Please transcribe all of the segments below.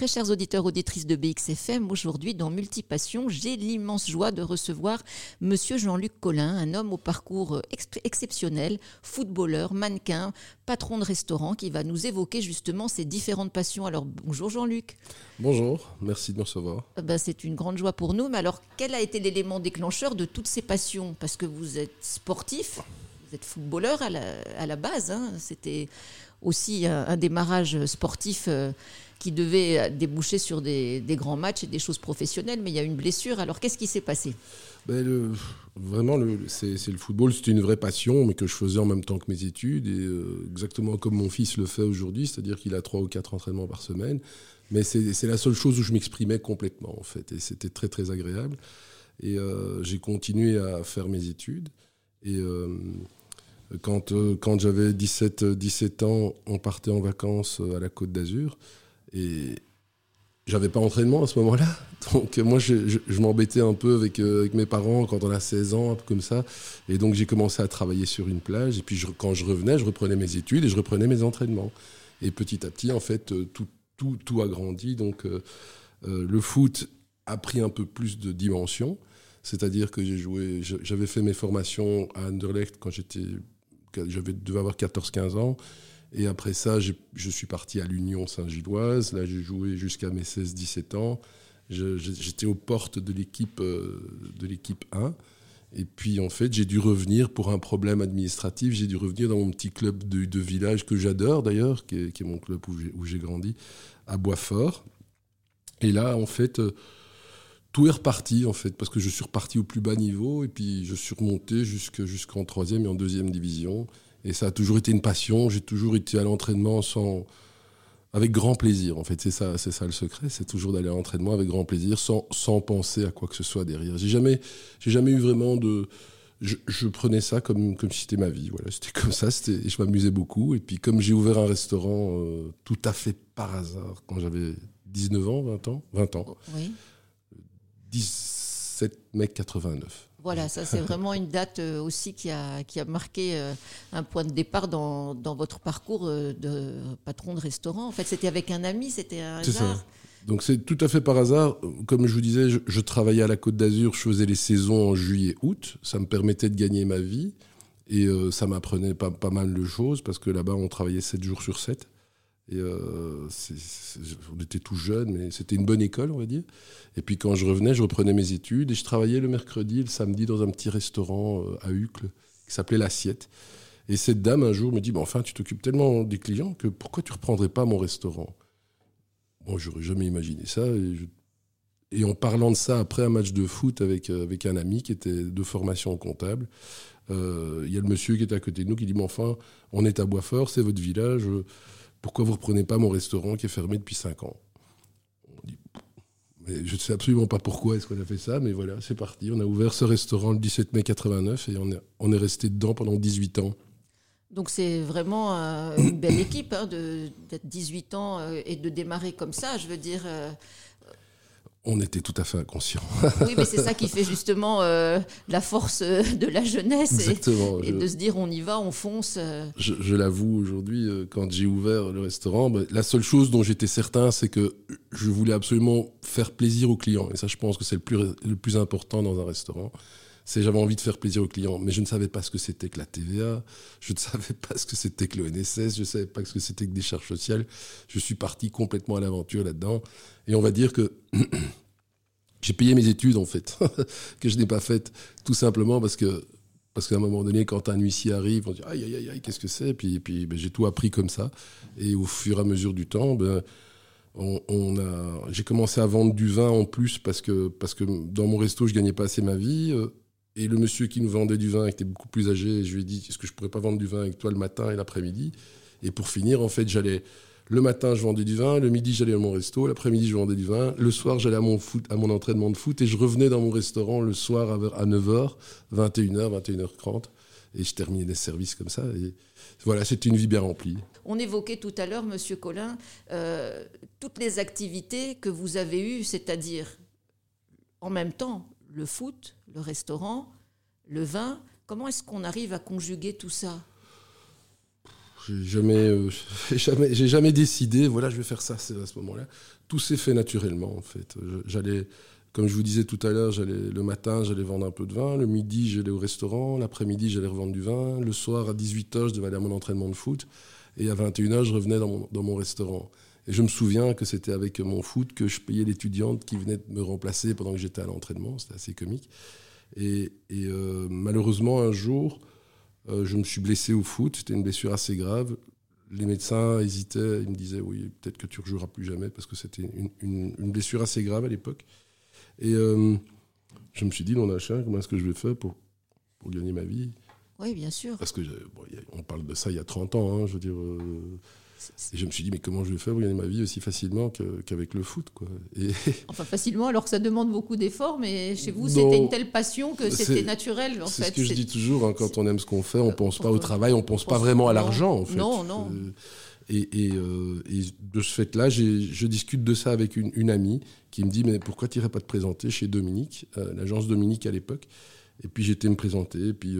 Très chers auditeurs, auditrices de BXFM, aujourd'hui dans Multipassion, j'ai l'immense joie de recevoir Monsieur Jean-Luc Collin, un homme au parcours exceptionnel, footballeur, mannequin, patron de restaurant, qui va nous évoquer justement ses différentes passions. Alors bonjour Jean-Luc. Bonjour, merci de me recevoir. Ah ben, c'est une grande joie pour nous, mais alors quel a été l'élément déclencheur de toutes ces passions? Parce que vous êtes sportif, vous êtes footballeur à la, base, hein. c'était aussi un, démarrage sportif. Euh, qui devait déboucher sur des, grands matchs et des choses professionnelles, mais il y a une blessure. Alors qu'est-ce qui s'est passé? Ben, Vraiment, c'est le football, c'était une vraie passion, mais que je faisais en même temps que mes études, euh, exactement comme mon fils le fait aujourd'hui, c'est-à-dire qu'il a trois ou quatre entraînements par semaine. Mais c'est la seule chose où je m'exprimais complètement, en fait, et c'était très très agréable. Et euh, j'ai continué à faire mes études. Et euh, quand, quand j'avais 17, 17 ans, on partait en vacances à la Côte d'Azur. Et j'avais pas entraînement à ce moment-là. Donc moi, je, m'embêtais un peu avec, euh, avec, mes parents quand on a 16 ans, un peu comme ça. Et donc j'ai commencé à travailler sur une plage. Et puis quand je revenais, je reprenais mes études et je reprenais mes entraînements. Et petit à petit, en fait, euh, tout, tout, tout a grandi. Donc euh, le foot a pris un peu plus de dimension. C'est-à-dire que j'ai joué, j'avais fait mes formations à Anderlecht quand j'étais, j'avais devais avoir 14-15 ans. Et après ça, je suis parti à l'Union Saint-Gilloise. Là, j'ai joué jusqu'à mes 16-17 ans. J'étais aux portes de l'équipe euh, de l'équipe 1. Et puis, en fait, j'ai dû revenir pour un problème administratif. J'ai dû revenir dans mon petit club de, village que j'adore d'ailleurs, qui, est mon club où j'ai grandi, à Boisfort. Et là, en fait, euh, tout est reparti, en fait, parce que je suis reparti au plus bas niveau. Et puis, je suis remonté jusqu'en troisième et en deuxième division. Et ça a toujours été une passion. J'ai toujours été à l'entraînement sans, avec grand plaisir. En fait, c'est ça, c'est ça le secret. C'est toujours d'aller à l'entraînement avec grand plaisir, sans, sans penser à quoi que ce soit derrière. J'ai jamais, j'ai jamais eu vraiment de. Je, prenais ça comme, comme si c'était ma vie. Voilà, c'était comme ça. C'était, je m'amusais beaucoup. Et puis, comme j'ai ouvert un restaurant euh, tout à fait par hasard quand j'avais 19 ans, 20 ans, 20 ans. Oui. 17 mai 89. Voilà, ça c'est vraiment une date euh, aussi qui a, qui a marqué euh, un point de départ dans, dans votre parcours euh, de patron de restaurant. En fait, c'était avec un ami, c'était un hasard. Ça. Donc c'est tout à fait par hasard. Comme je vous disais, je, travaillais à la Côte d'Azur, je faisais les saisons en juillet-aout. Ça me permettait de gagner ma vie et ça m'apprenait pas, pas mal de choses parce que là-bas on travaillait 7 jours sur 7. Et euh, on était tout jeunes, mais c'était une bonne école, on va dire. Et puis quand je revenais, je reprenais mes études et je travaillais le mercredi et le samedi dans un petit restaurant euh, à Uccle qui s'appelait L'Assiette. Et cette dame, un jour, me dit Enfin, tu t'occupes tellement des clients que pourquoi tu reprendrais pas mon restaurant? Moi, j'aurais jamais imaginé ça. Et, en parlant de ça après un match de foot avec, euh, avec un ami qui était de formation comptable, il y a le monsieur qui était à côté de nous qui dit Mais enfin, on est à Boisfort, c'est votre village pourquoi vous ne reprenez pas mon restaurant qui est fermé depuis 5 ans? Mais Je ne sais absolument pas pourquoi est-ce qu'on a fait ça, mais voilà, c'est parti. On a ouvert ce restaurant le 17 mai 89 et on est, on est resté dedans pendant 18 ans. Donc c'est vraiment euh, une belle équipe hein, d'être 18 ans euh, et de démarrer comme ça. Je veux dire, euh, on était tout à fait inconscient. oui, mais c'est ça qui fait justement euh, la force euh, de la jeunesse et, de se dire on y va, on fonce. Euh. Je, l'avoue aujourd'hui, quand j'ai ouvert le restaurant, ben, la seule chose dont j'étais certain, c'est que je voulais absolument faire plaisir aux clients. Et ça, je pense que c'est le plus, le plus important dans un restaurant c'est j'avais envie de faire plaisir aux clients, mais je ne savais pas ce que c'était que la TVA, je ne savais pas ce que c'était que l'ONSS, je ne savais pas ce que c'était que des charges sociales. Je suis parti complètement à l'aventure là-dedans. Et on va dire que j'ai payé mes études, en fait, que je n'ai pas faites, tout simplement parce que parce qu'à un moment donné, quand un huissier arrive, on dit aïe aïe aïe, qu'est-ce que c'est? Puis, puis ben, j'ai tout appris comme ça. Et au fur et à mesure du temps, ben, on, j'ai commencé à vendre du vin en plus parce que, parce que dans mon resto, je gagnais pas assez ma vie. Et le monsieur qui nous vendait du vin était beaucoup plus âgé. je lui ai dit Est-ce que je pourrais pas vendre du vin avec toi le matin et l'après-midi? Et pour finir, en fait, j'allais. Le matin, je vendais du vin. Le midi, j'allais à mon resto. L'après-midi, je vendais du vin. Le soir, j'allais à mon, entraînement de foot. Et je revenais dans mon restaurant le soir à 9h, 21h, 21h30. Et je terminais les services comme ça. Voilà, c'était une vie bien remplie. On évoquait tout à l'heure, Monsieur Collin, euh, toutes les activités que vous avez eues, c'est-à-dire en même temps le foot, le restaurant, le vin. Comment est-ce qu'on arrive à conjuguer tout ça? J'ai jamais, jamais, j'ai jamais décidé. Voilà, je vais faire ça. À ce moment-là. Tout s'est fait naturellement en fait. J'allais, comme je vous disais tout à l'heure, j'allais le matin, j'allais vendre un peu de vin. Le midi, j'allais au restaurant. L'après-midi, j'allais revendre du vin. Le soir, à 18h, je devais aller à mon entraînement de foot. Et à 21h, je revenais dans mon restaurant. Et je me souviens que c'était avec mon foot que je payais l'étudiante qui venait de me remplacer pendant que j'étais à l'entraînement. C'était assez comique. Et, euh, malheureusement, un jour, euh, je me suis blessé au foot. C'était une blessure assez grave. Les médecins hésitaient. Ils me disaient Oui, peut-être que tu ne rejoueras plus jamais parce que c'était une, blessure assez grave à l'époque. Et euh, je me suis dit Non, machin, comment est-ce que je vais faire pour, pour gagner ma vie? Oui, bien sûr. Parce que on parle de ça il y a 30 ans. Hein, je veux dire et je me suis dit, mais comment je vais faire pour gagner ma vie aussi facilement qu'avec le foot quoi. Et... Enfin, facilement, alors que ça demande beaucoup d'efforts, mais chez vous, c'était une telle passion que c'était naturel. C'est ce que je dis toujours, hein, quand on aime ce qu'on fait, on ne pense pas au travail, on ne pense, pas vraiment à l'argent. En fait. Non, non. Euh, et, euh, et, de ce fait-là, je discute de ça avec une, amie qui me dit, mais pourquoi tu n'irais pas te présenter chez Dominique, euh, l'agence Dominique à l'époque? Et puis j'étais me présenter, et puis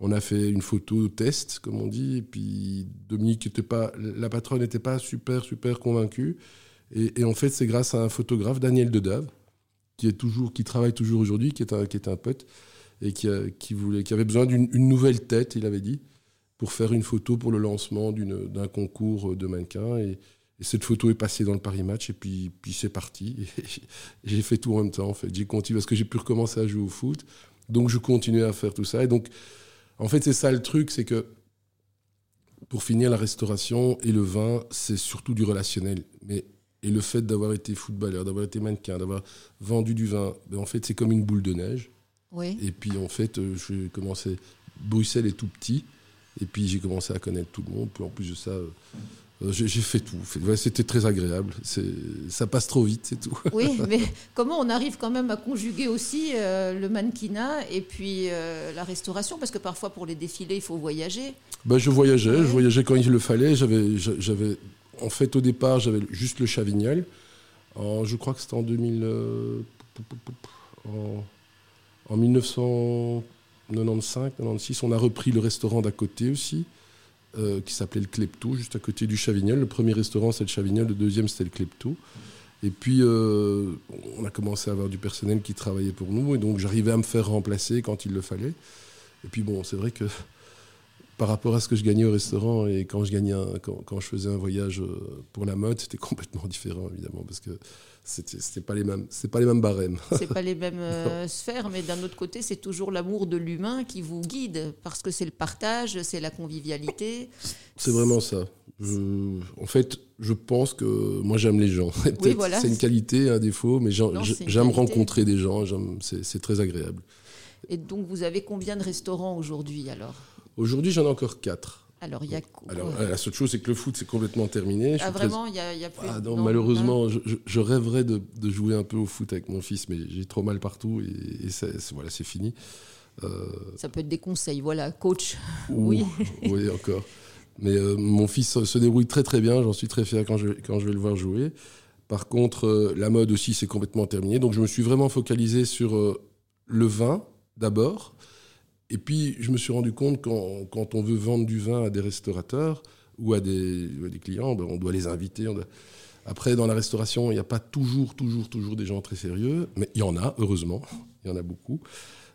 on a fait une photo test, comme on dit, et puis Dominique était pas, la patronne n'était pas super, super convaincue. Et, en fait, c'est grâce à un photographe, Daniel Dedave, qui, est toujours, qui travaille toujours aujourd'hui, qui, est un, qui est un pote, et qui, qui, voulait, qui avait besoin d'une nouvelle tête, il avait dit, pour faire une photo pour le lancement d'un concours de mannequins. Et, cette photo est passée dans le Paris Match, et puis, puis c'est parti. J'ai fait tout en même temps, en fait. J'ai continué, parce que j'ai pu recommencer à jouer au foot. Donc, je continuais à faire tout ça. Et donc, en fait, c'est ça le truc, c'est que pour finir, la restauration et le vin, c'est surtout du relationnel. Mais, et le fait d'avoir été footballeur, d'avoir été mannequin, d'avoir vendu du vin, ben en fait, c'est comme une boule de neige. Oui. Et puis, en fait, euh, j'ai commencé. Bruxelles est tout petit. Et puis, j'ai commencé à connaître tout le monde. Puis, en plus de ça, euh, j'ai fait tout. C'était très agréable. Ça passe trop vite, c'est tout. Oui, mais comment on arrive quand même à conjuguer aussi euh, le mannequinat et puis euh, la restauration? Parce que parfois, pour les défilés, il faut voyager. Ben, je voyageais. Je voyageais quand il le fallait. J'avais, en fait, au départ, j'avais juste le Chavignol. je crois que c'était en 2000, en, en 1995, 96. On a repris le restaurant d'à côté aussi. Euh, qui s'appelait le Klepto, juste à côté du Chavignol. Le premier restaurant, c'est le Chavignol, le deuxième, c'était le Klepto. Et puis, euh, on a commencé à avoir du personnel qui travaillait pour nous, et donc j'arrivais à me faire remplacer quand il le fallait. Et puis, bon, c'est vrai que par rapport à ce que je gagnais au restaurant et quand je, gagnais quand, quand, je faisais un voyage euh, pour la mode, c'était complètement différent, évidemment, parce que c'était pas les mêmes c'est pas les mêmes barèmes. C'est pas les mêmes euh, sphères mais d'un autre côté c'est toujours l'amour de l'humain qui vous guide parce que c'est le partage c'est la convivialité. C'est vraiment ça. En fait je pense que moi j'aime les gens. Oui, voilà. c'est une qualité un défaut mais j'aime rencontrer des gens c'est très agréable. Et donc vous avez combien de restaurants aujourd'hui alors? Aujourd'hui j'en ai encore quatre alors, il y a Alors, la seule chose, c'est que le foot, c'est complètement terminé. Ah, vraiment Il n'y a, plus ah, non, Malheureusement, je, rêverais de, jouer un peu au foot avec mon fils, mais j'ai trop mal partout et, voilà, c'est fini. Euh, Ça peut être des conseils, voilà, coach. oui. oui, encore. Mais euh, mon fils se débrouille très très bien, j'en suis très fier quand je, quand je vais le voir jouer. Par contre, euh, la mode aussi, c'est complètement terminé. Donc, je me suis vraiment focalisé sur le vin d'abord. Et puis, je me suis rendu compte quand, quand on veut vendre du vin à des restaurateurs ou à des, des clients, ben, on doit les inviter. Après, dans la restauration, il n'y a pas toujours, toujours, toujours des gens très sérieux, mais il y en a, heureusement, il y en a beaucoup.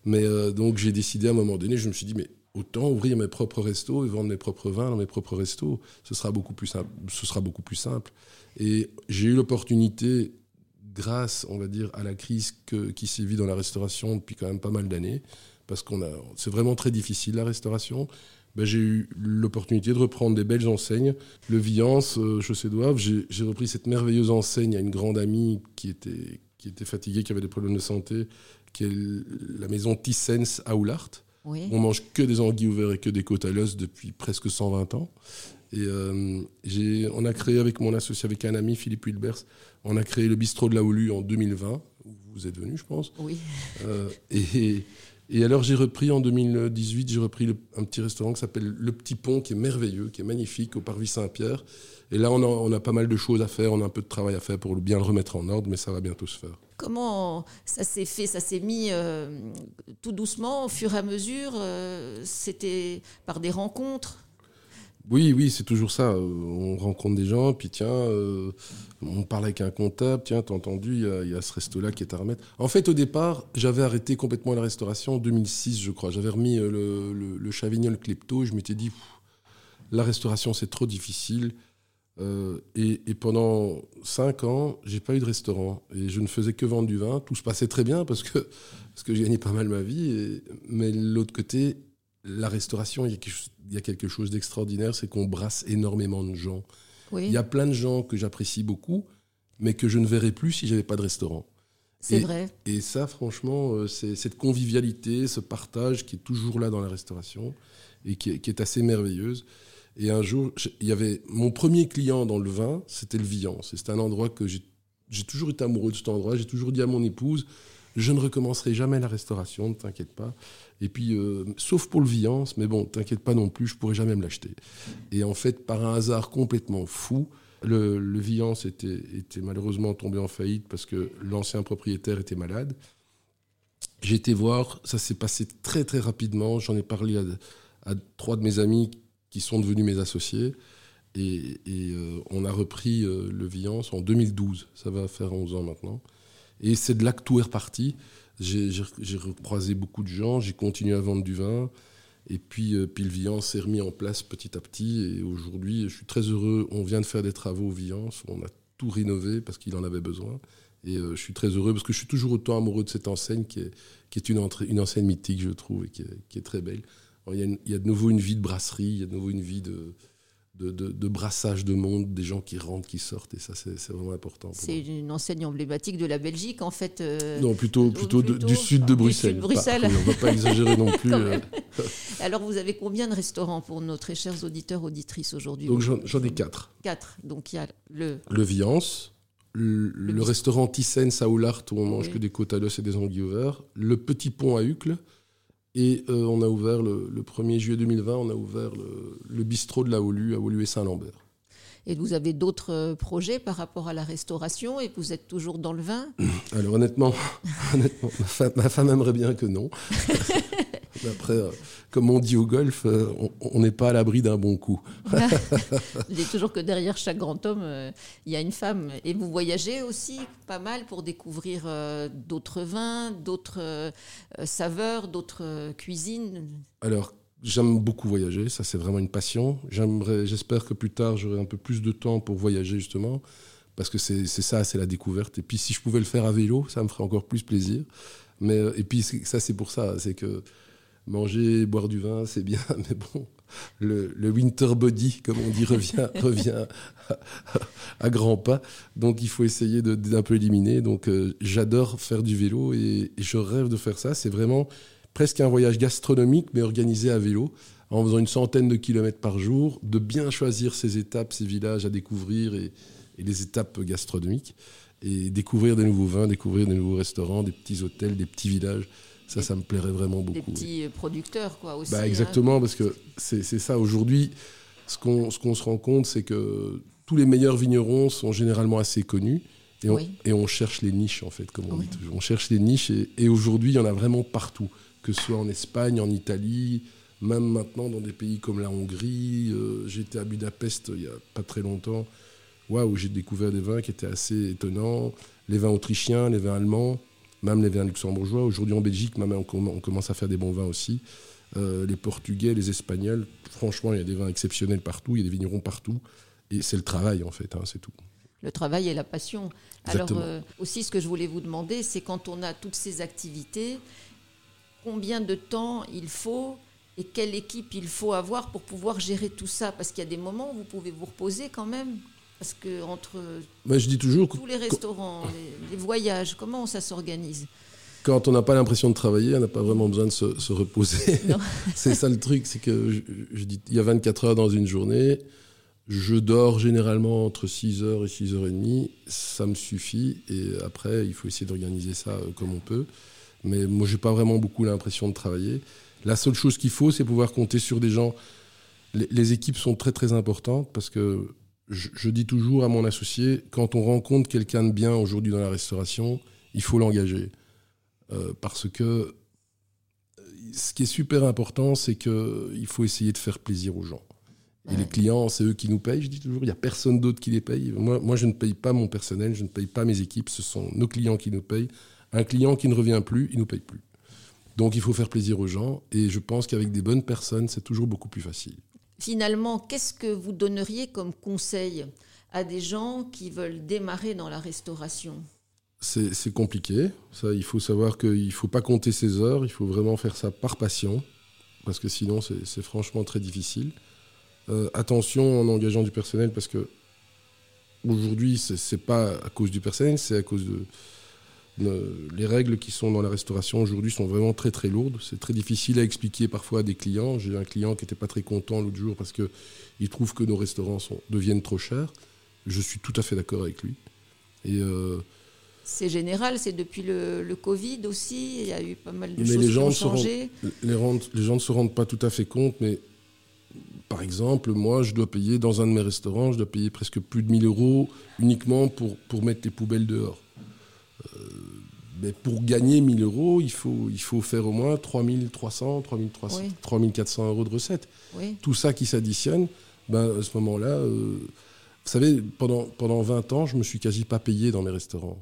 Mais euh, donc, j'ai décidé à un moment donné, je me suis dit, mais autant ouvrir mes propres restos et vendre mes propres vins dans mes propres restos. Ce sera beaucoup plus simple. Ce sera beaucoup plus simple. Et j'ai eu l'opportunité, grâce, on va dire, à la crise que, qui sévit dans la restauration depuis quand même pas mal d'années, parce qu'on a, c'est vraiment très difficile la restauration. Ben, j'ai eu l'opportunité de reprendre des belles enseignes. Le Viance, euh, Chaussée-Douave, j'ai, j'ai repris cette merveilleuse enseigne à une grande amie qui était, qui était fatiguée, qui avait des problèmes de santé, qui est la maison Thyssens à Oulart. On mange que des anguilles ouvertes et que des côtes à l'os depuis presque 120 ans. Et euh, j'ai, on a créé avec mon associé, avec un ami, Philippe Wilbers, on a créé le bistrot de la Houlu en 2020. Vous êtes venu, je pense. Oui. Euh, et, et alors j'ai repris en 2018, j'ai repris un petit restaurant qui s'appelle Le Petit Pont, qui est merveilleux, qui est magnifique, au Parvis Saint-Pierre. Et là, on a, pas mal de choses à faire, on a un peu de travail à faire pour bien le remettre en ordre, mais ça va bientôt se faire. Comment ça s'est fait? Ça s'est mis euh, tout doucement, au fur et à mesure euh, C'était par des rencontres? Oui, oui, c'est toujours ça. On rencontre des gens, puis tiens, on parle avec un comptable, tiens, t'as entendu, il y, a ce resto-là qui est à remettre. En fait, au départ, j'avais arrêté complètement la restauration en 2006, je crois. J'avais remis le, le, Chavignol Klepto, je m'étais dit, la restauration, c'est trop difficile. Euh, et, pendant cinq ans, j'ai pas eu de restaurant et je ne faisais que vendre du vin. Tout se passait très bien parce que j'ai gagné pas mal ma vie. mais l'autre côté, la restauration, il y a quelque chose, d'extraordinaire, c'est qu'on brasse énormément de gens. Il y a plein de gens que j'apprécie beaucoup, mais que je ne verrais plus si j'avais pas de restaurant. C'est vrai. Et ça, franchement, euh, c'est cette convivialité, ce partage qui est toujours là dans la restauration et qui est assez merveilleuse. Et un jour, il y avait mon premier client dans le vin, c'était le Viance. C'était un endroit que j'ai toujours été amoureux de cet endroit. J'ai toujours dit à mon épouse, je ne recommencerai jamais la restauration, ne t'inquiète pas. Et puis, euh, sauf pour le Viance, mais bon, t'inquiète pas non plus, je pourrais jamais me l'acheter. Et en fait, par un hasard complètement fou, le, Viance était, malheureusement tombé en faillite parce que l'ancien propriétaire était malade. J'ai été voir, ça s'est passé très très rapidement. J'en ai parlé à, à, trois de mes amis qui sont devenus mes associés. Et, euh, on a repris euh, le Viance en 2012. Ça va faire 11 ans maintenant. Et c'est de là que tout est reparti. J'ai recroisé beaucoup de gens, j'ai continué à vendre du vin. Et puis, euh, le Viance s'est remis en place petit à petit. Et aujourd'hui, je suis très heureux. On vient de faire des travaux au Viance. On a tout rénové parce qu'il en avait besoin. Et je suis très heureux parce que je suis toujours autant amoureux de cette enseigne qui est, une, enseigne mythique, je trouve, et qui est très belle il y, a, de nouveau une vie de brasserie, il y a de nouveau une vie de, de, brassage de monde, des gens qui rentrent, qui sortent, et ça, c'est vraiment important. C'est une enseigne emblématique de la Belgique, en fait. Euh, non, plutôt, plutôt, du sud de Bruxelles. Bruxelles. on ne va pas exagérer non plus. Euh. Alors, vous avez combien de restaurants pour nos très chers auditeurs, auditrices aujourd'hui Donc, j'en ai quatre. Quatre. Donc, il y a le. Le Viance. Le, restaurant Thyssen Saoulart où on mange que des côtes à l'os et des anguilles ouverts, le Petit Pont à Uccle, et euh, on a ouvert le, 1er juillet 2020, on a ouvert le, bistrot de la Holu à Holu et Saint-Lambert. Et vous avez d'autres euh, projets par rapport à la restauration et vous êtes toujours dans le vin? Alors honnêtement, honnêtement ma, femme, aimerait bien que non. après, euh, comme on dit au golf, euh, on n'est pas à l'abri d'un bon coup. Je dis toujours que derrière chaque grand homme, il y a une femme. Et vous voyagez aussi pas mal pour découvrir d'autres vins, d'autres saveurs, d'autres cuisines Alors, J'aime beaucoup voyager, ça c'est vraiment une passion. J'aimerais, j'espère que plus tard j'aurai un peu plus de temps pour voyager justement, parce que c'est, ça, c'est la découverte. Et puis si je pouvais le faire à vélo, ça me ferait encore plus plaisir. Mais euh, et puis ça c'est pour ça, c'est que manger, boire du vin, c'est bien, mais bon, le, winter body, comme on dit, revient, revient à, grands pas. Donc il faut essayer d'un peu éliminer. Donc euh, j'adore faire du vélo et, et, je rêve de faire ça. C'est vraiment presque un voyage gastronomique, mais organisé à vélo, en faisant une centaine de kilomètres par jour, de bien choisir ses étapes, ses villages à découvrir et, les étapes gastronomiques, et découvrir des nouveaux vins, découvrir des nouveaux restaurants, des petits hôtels, des petits villages. Ça, ça me plairait vraiment beaucoup. Des petits producteurs, quoi, aussi. Bah, hein. exactement, parce que c'est ça. Aujourd'hui, ce qu'on se rend compte, c'est que tous les meilleurs vignerons sont généralement assez connus. Et on, et on cherche les niches, en fait, comme on dit toujours. On cherche les niches, et, et aujourd'hui, il y en a vraiment partout que ce soit en Espagne, en Italie, même maintenant dans des pays comme la Hongrie. Euh, j'étais à Budapest il n'y a pas très longtemps, où j'ai découvert des vins qui étaient assez étonnants. Les vins autrichiens, les vins allemands, même les vins luxembourgeois. Aujourd'hui en Belgique, même, on, commence à faire des bons vins aussi. Euh, les Portugais, les Espagnols, franchement, il y a des vins exceptionnels partout, il y a des vignerons partout. Et c'est le travail, en fait, hein, c'est tout. Le travail et la passion. Alors, euh, aussi, ce que je voulais vous demander, c'est quand on a toutes ces activités, combien de temps il faut et quelle équipe il faut avoir pour pouvoir gérer tout ça? Parce qu'il y a des moments où vous pouvez vous reposer quand même. Parce que entre je dis toujours tous les restaurants, les, voyages, comment ça s'organise? Quand on n'a pas l'impression de travailler, on n'a pas vraiment besoin de se, reposer. c'est ça le truc, c'est que je, dis, il y a 24 heures dans une journée. Je dors généralement entre 6h et 6h30. Ça me suffit. Et après, il faut essayer d'organiser ça euh, comme on peut. Mais moi, j'ai pas vraiment beaucoup l'impression de travailler. La seule chose qu'il faut, c'est pouvoir compter sur des gens. Les, équipes sont très très importantes parce que je, dis toujours à mon associé, quand on rencontre quelqu'un de bien aujourd'hui dans la restauration, il faut l'engager. Euh, parce que ce qui est super important, c'est qu'il faut essayer de faire plaisir aux gens. Et les clients, c'est eux qui nous payent, je dis toujours. Il n'y a personne d'autre qui les paye. Moi, moi, je ne paye pas mon personnel, je ne paye pas mes équipes. Ce sont nos clients qui nous payent. Un client qui ne revient plus, il ne nous paye plus. Donc il faut faire plaisir aux gens. Et je pense qu'avec des bonnes personnes, c'est toujours beaucoup plus facile. Finalement, qu'est-ce que vous donneriez comme conseil à des gens qui veulent démarrer dans la restauration? C'est compliqué. Ça, il faut savoir qu'il ne faut pas compter ses heures. Il faut vraiment faire ça par passion. Parce que sinon, c'est franchement très difficile. Euh, attention en engageant du personnel parce que aujourd'hui, c'est pas à cause du personnel, c'est à cause de, les règles qui sont dans la restauration aujourd'hui sont vraiment très très lourdes. C'est très difficile à expliquer parfois à des clients. J'ai un client qui n'était pas très content l'autre jour parce qu'il trouve que nos restaurants sont, deviennent trop chers. Je suis tout à fait d'accord avec lui. Et euh, c'est général, c'est depuis le, Covid aussi. Il y a eu pas mal de choses les gens qui ont changé. les, les gens ne se rendent pas tout à fait compte, mais par exemple, moi, je dois payer dans un de mes restaurants, je dois payer presque plus de 1000 euros uniquement pour, pour mettre les poubelles dehors. Mais pour gagner 1000 euros, il faut, il faut faire au moins 3300, 3300 3400 euros de recettes. Tout ça qui s'additionne, ben, à ce moment-là, euh, vous savez, pendant, pendant 20 ans, je me suis quasi pas payé dans mes restaurants.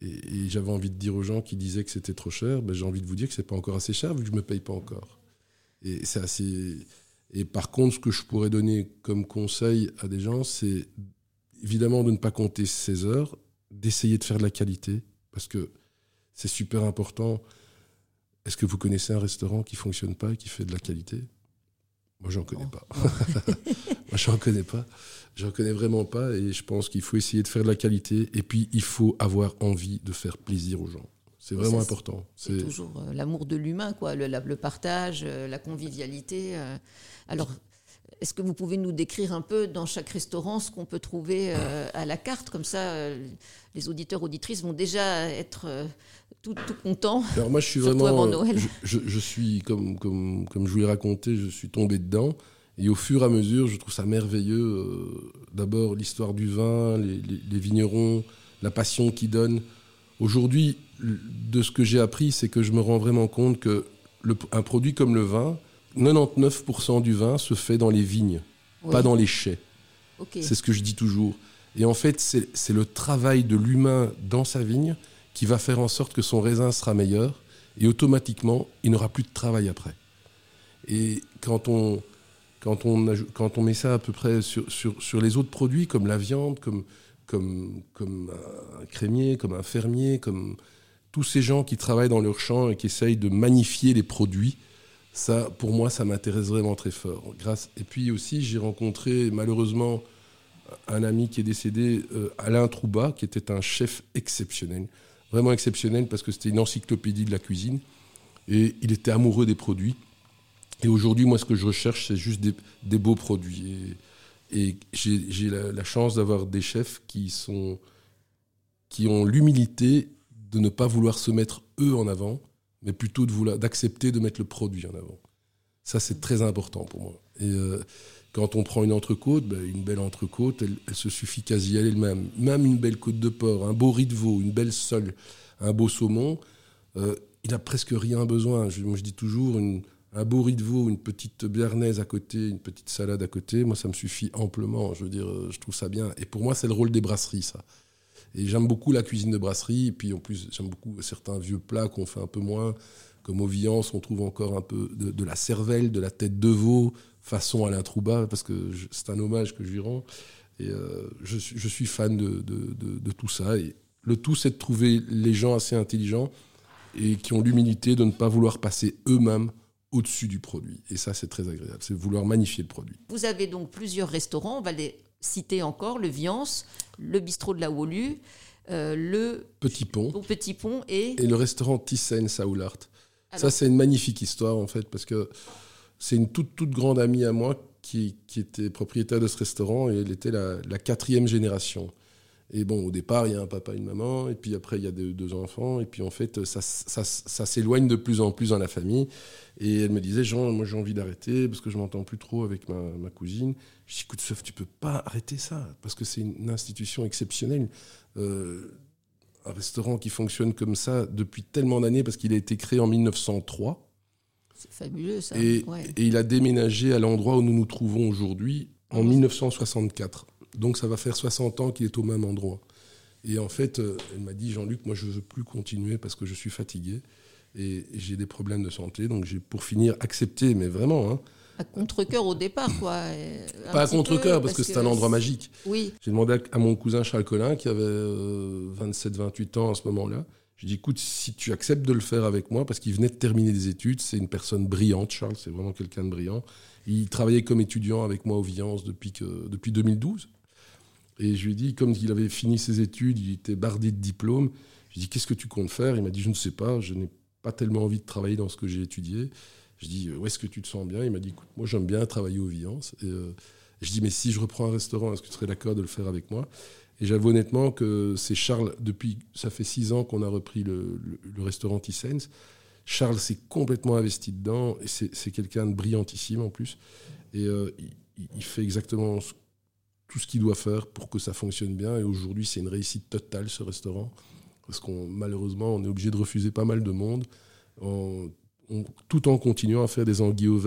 Et, j'avais envie de dire aux gens qui disaient que c'était trop cher, ben, j'ai envie de vous dire que c'est pas encore assez cher vu que je me paye pas encore. Et c'est assez. Et par contre, ce que je pourrais donner comme conseil à des gens, c'est évidemment de ne pas compter ses heures, d'essayer de faire de la qualité, parce que c'est super important. Est-ce que vous connaissez un restaurant qui fonctionne pas et qui fait de la qualité? Moi, j'en connais pas. Moi, j'en connais pas. J'en connais vraiment pas, et je pense qu'il faut essayer de faire de la qualité, et puis il faut avoir envie de faire plaisir aux gens. C'est vraiment important. C'est toujours euh, l'amour de l'humain, quoi, le, le, partage, euh, la convivialité. Euh. Alors, est-ce que vous pouvez nous décrire un peu dans chaque restaurant ce qu'on peut trouver à la carte? Comme ça, les auditeurs, auditrices vont déjà être tout, tout, contents. Alors moi, je suis vraiment... Noël. Je, je, suis, comme, comme, comme je vous l'ai raconté, je suis tombé dedans. Et au fur et à mesure, je trouve ça merveilleux. D'abord, l'histoire du vin, les, les, les vignerons, la passion qu'ils donnent. Aujourd'hui, de ce que j'ai appris, c'est que je me rends vraiment compte que un produit comme le vin, 99% du vin se fait dans les vignes, pas dans les chais. C'est ce que je dis toujours. Et en fait, c'est le travail de l'humain dans sa vigne qui va faire en sorte que son raisin sera meilleur et automatiquement, il n'aura plus de travail après. Et quand on, quand on, quand on met ça à peu près sur, sur les autres produits, comme la viande, comme, comme, comme un crémier, comme un fermier, comme tous ces gens qui travaillent dans leur champ et qui essayent de magnifier les produits. Ça, pour moi, ça m'intéresse vraiment très fort. Grâce... Et puis aussi, j'ai rencontré malheureusement un ami qui est décédé, euh, Alain Trouba, qui était un chef exceptionnel. Vraiment exceptionnel parce que c'était une encyclopédie de la cuisine. Et il était amoureux des produits. Et aujourd'hui, moi, ce que je recherche, c'est juste des, beaux produits. Et j'ai la, chance d'avoir des chefs qui, sont, qui ont l'humilité de ne pas vouloir se mettre eux en avant, mais plutôt d'accepter de, mettre le produit en avant. Ça, c'est très important pour moi. Et euh, quand on prend une entrecôte, ben, une belle entrecôte, elle, se suffit quasi à elle-même. Même une belle côte de porc, un beau riz de veau, une belle sole, un beau saumon, euh, il n'a presque rien besoin. Je, moi, je dis toujours, un beau riz de veau, une petite béarnaise à côté, une petite salade à côté, moi ça me suffit amplement. Je veux dire, euh, je trouve ça bien. Et pour moi, c'est le rôle des brasseries, ça. Et j'aime beaucoup la cuisine de brasserie. Et puis en plus, j'aime beaucoup certains vieux plats qu'on fait un peu moins. Comme au Viance, on trouve encore un peu de, la cervelle, de la tête de veau, façon Alain Trouba, parce que c'est un hommage que je lui rends. Et euh, je, suis fan de, tout ça. Et le tout, c'est de trouver les gens assez intelligents et qui ont l'humilité de ne pas vouloir passer eux-mêmes au-dessus du produit. Et ça, c'est très agréable. C'est vouloir magnifier le produit. Vous avez donc plusieurs restaurants. Citer encore le Viance, le bistrot de la Wolu, euh, le Petit Pont, Petit Pont et... et le restaurant Thyssen Saoulart. Ça, c'est une magnifique histoire en fait, parce que c'est une toute, toute grande amie à moi qui, qui, était propriétaire de ce restaurant et elle était la, la quatrième génération. Et bon, au départ, il y a un papa et une maman, et puis après, il y a deux, enfants, et puis en fait, ça, ça, ça s'éloigne de plus en plus dans la famille. Et elle me disait, Jean, moi j'ai envie d'arrêter parce que je m'entends plus trop avec ma, ma cousine. Je dis, écoute, Sof, tu peux pas arrêter ça, parce que c'est une institution exceptionnelle. Euh, un restaurant qui fonctionne comme ça depuis tellement d'années, parce qu'il a été créé en 1903. C'est fabuleux ça. Et, ouais. et il a déménagé à l'endroit où nous nous trouvons aujourd'hui en 1964. Donc ça va faire 60 ans qu'il est au même endroit. Et en fait, euh, elle m'a dit, Jean-Luc, moi je ne veux plus continuer parce que je suis fatigué et j'ai des problèmes de santé. Donc j'ai pour finir accepté, mais vraiment, hein, À contre-cœur au départ, quoi. et un pas à peu, parce que c'est un endroit magique. Oui, J'ai demandé à- à mon cousin Charles Collin, qui avait 27-28 ans à ce moment-là. J'ai dit, écoute, si tu acceptes de le faire avec moi, parce qu'il venait de terminer des études, c'est une personne brillante, Charles, c'est vraiment quelqu'un de brillant. Il travaillait comme étudiant avec moi au Viance depuis, que, depuis 2012. Et je lui ai dit, comme il avait fini ses études, il était bardé de diplômes, je lui ai dit, qu'est-ce que tu comptes faire? Il m'a dit, je ne sais pas, je n'ai pas tellement envie de travailler dans ce que j'ai étudié. Je dis, où est-ce que tu te sens bien? Il m'a dit, écoute, moi j'aime bien travailler au Viance. Et, euh, je dis, mais si je reprends un restaurant, est-ce que tu serais d'accord de le faire avec moi? Et j'avoue honnêtement que c'est Charles, depuis, ça fait six ans qu'on a repris le, restaurant Thyssen. Charles s'est complètement investi dedans, et c'est quelqu'un de brillantissime en plus. Et euh, il, il fait exactement ce- tout ce qu'il doit faire pour que ça fonctionne bien. Et aujourd'hui, c'est une réussite totale, ce restaurant. Parce qu'on malheureusement, on est obligé de refuser pas mal de monde, on- tout en continuant à faire des anguilles au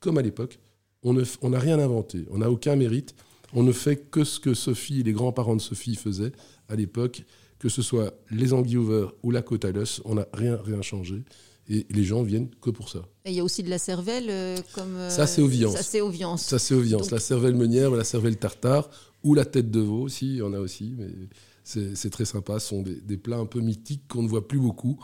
comme à l'époque. On n'a rien inventé, on n'a aucun mérite. On ne fait que ce que Sophie et les grands-parents de Sophie faisaient à l'époque, que ce soit les anguilles au ou la côte à l'os, on n'a rien, rien changé. Et les gens viennent que pour ça. et il y a aussi de la cervelle euh, comme. euh, Ça, c'est au Viance. Ça, c'est au Viance. Ça, c'est au viande. Donc- La cervelle meunière, la cervelle tartare, ou la tête de veau aussi, il y en a aussi. Mais c'est très sympa. Ce sont des, des plats un peu mythiques qu'on ne voit plus beaucoup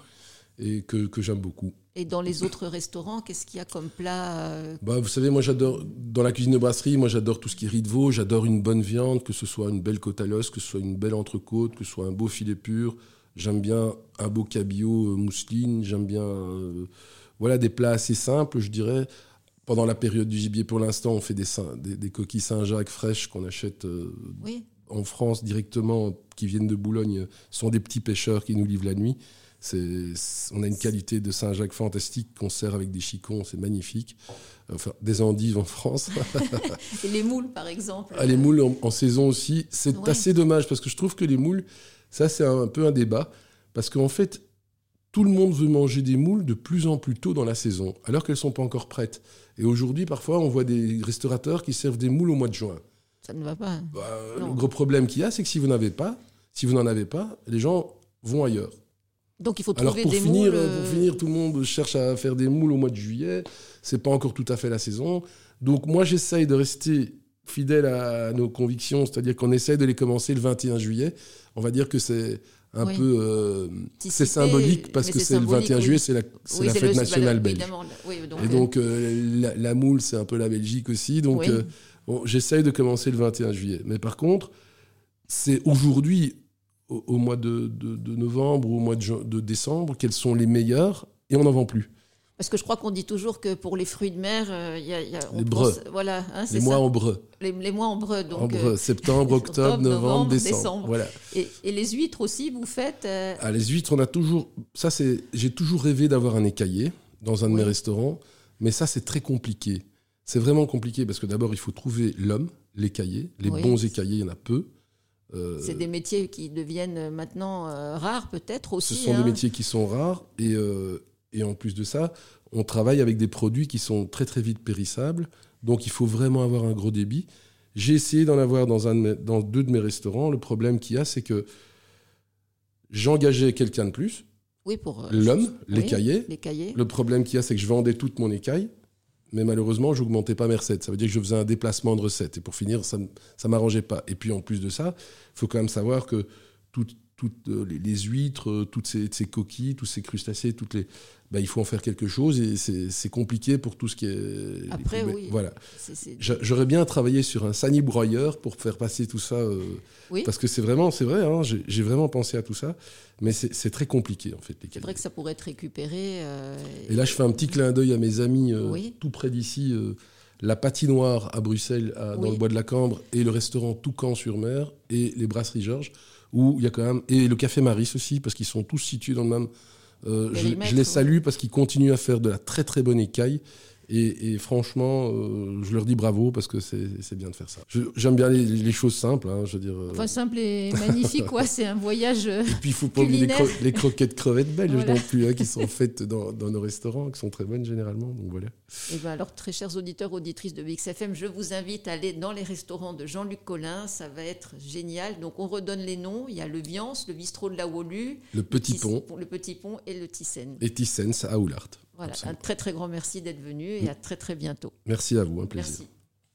et que, que j'aime beaucoup. Et dans les autres restaurants, qu'est-ce qu'il y a comme plat euh, Bah, vous savez, moi j'adore, dans la cuisine de brasserie, moi j'adore tout ce qui est riz de veau, j'adore une bonne viande, que ce soit une belle côte à l'os, que ce soit une belle entrecôte, que ce soit un beau filet pur. J'aime bien un beau cabillaud euh, mousseline, j'aime bien euh, voilà, des plats assez simples, je dirais. Pendant la période du gibier, pour l'instant, on fait des, Saint- des, des coquilles Saint-Jacques fraîches qu'on achète euh, Oui. en France directement, qui viennent de Boulogne, ce sont des petits pêcheurs qui nous livrent la nuit. On a une qualité de Saint-Jacques fantastique qu'on sert avec des chicons, c'est magnifique. Enfin, des endives en France. Et les moules, par exemple. Ah, les moules en, en saison aussi. C'est Ouais. assez dommage parce que je trouve que les moules, ça c'est un, peu un débat. Parce qu'en fait, tout le monde veut manger des moules de plus en plus tôt dans la saison, alors qu'elles ne sont pas encore prêtes. Et aujourd'hui, parfois, on voit des restaurateurs qui servent des moules au mois de juin. Ça ne va pas. Bah, le gros problème qu'il y a, c'est que si vous n'avez pas, si vous n'en avez pas, les gens vont ailleurs. Donc il faut Alors trouver pour des finir, moules. euh, euh, pour finir, tout le monde cherche à faire des moules au mois de juillet. C'est pas encore tout à fait la saison. Donc moi, j'essaye de rester fidèle à nos convictions, c'est-à-dire qu'on essaye de les commencer le 21 juillet. On va dire que c'est un Oui. peu, euh, c'est symbolique parce que c'est le symbolique, 21 oui. juillet, c'est la, oui, fête le- nationale belge. donc, Et euh, donc euh, la, la moule, c'est un peu la Belgique aussi. Donc euh, bon, j'essaye de commencer le 21 juillet. Mais par contre, c'est aujourd'hui, au, au mois de, de- de novembre ou au mois de, de décembre, quels sont les meilleurs et on n'en vend plus. Parce que je crois qu'on dit toujours que pour les fruits de mer, euh, il y a, il y a- on Les pense- breux. Voilà, hein, Les mois en breu. Les, les mois en breu. Donc, en breu. euh, Septembre, octobre, novembre, novembre, décembre. décembre. Voilà. et, et les huîtres aussi, vous faites. euh, Ah, les huîtres, on a toujours. Ça, c'est. J'ai toujours rêvé d'avoir un écaillé dans un de mes restaurants, mais ça, c'est très compliqué. C'est vraiment compliqué parce que d'abord, il faut trouver l'homme, l'écaillé. Les Oui. bons écaillés, il y en a peu. Euh, C'est des métiers qui deviennent maintenant euh, rares, peut-être aussi. Ce sont hein. des métiers qui sont rares et, euh, et en plus de ça, on travaille avec des produits qui sont très très vite périssables. Donc il faut vraiment avoir un gros débit. J'ai essayé d'en avoir dans, un de mes- dans deux de mes restaurants. Le problème qu'il y a, c'est que j'engageais quelqu'un de plus, Oui, pour. euh, l'homme, oui, l'écaillé. Les cahiers. Le problème qu'il y a, c'est que je vendais toute mon écaille, mais malheureusement, je n'augmentais pas mes recettes. Ça veut dire que je faisais un déplacement de recettes. Et pour finir, ça ne m'arrangeait pas. Et puis en plus de ça, il faut quand même savoir que toutes, toutes euh, les, les huîtres, euh, toutes ces, ces coquilles, tous ces crustacés, toutes les, bah, il faut en faire quelque chose. Et c'est compliqué pour tout ce qui est. Après, oui. Voilà. J'aurais bien travaillé sur un sani broyeur pour faire passer tout ça. euh, Oui. Parce que c'est vraiment, c'est vrai, hein, j'ai vraiment pensé à tout ça. Mais c'est très compliqué, en fait. C'est vrai que ça pourrait être récupéré. euh, et là, je fais un petit clin d'œil à mes amis euh, Oui. tout près d'ici. La patinoire à Bruxelles, à- dans Oui. le bois de la Cambre, et le restaurant Toucan-sur-Mer, et les brasseries Georges, où il y a quand même. Et le Café Maris aussi, parce qu'ils sont tous situés dans le même. euh, je, les salue parce qu'ils continuent à faire de la très très bonne écaille. Et, franchement, euh, je leur dis bravo parce que c'est bien de faire ça. J'aime bien les, choses simples. Hein, je veux dire, enfin, simple et magnifique, quoi. C'est un voyage. Et puis, il faut pas oublier les, croquettes crevettes belges non plus, hein, qui sont faites dans, nos restaurants, qui sont très bonnes généralement. Donc voilà. Et ben alors, très chers auditeurs, auditrices de BXFM, je vous invite à aller dans les restaurants de Jean-Luc Collin. Ça va être génial. Donc, on redonne les noms. Il y a le Viance, le bistrot de la Wolu, le Petit Pont, le Petit Pont et le Thyssen. Et Thyssen à Oulart. Voilà, un très très grand merci d'être venu et à très très bientôt. Merci à vous, un plaisir. Merci.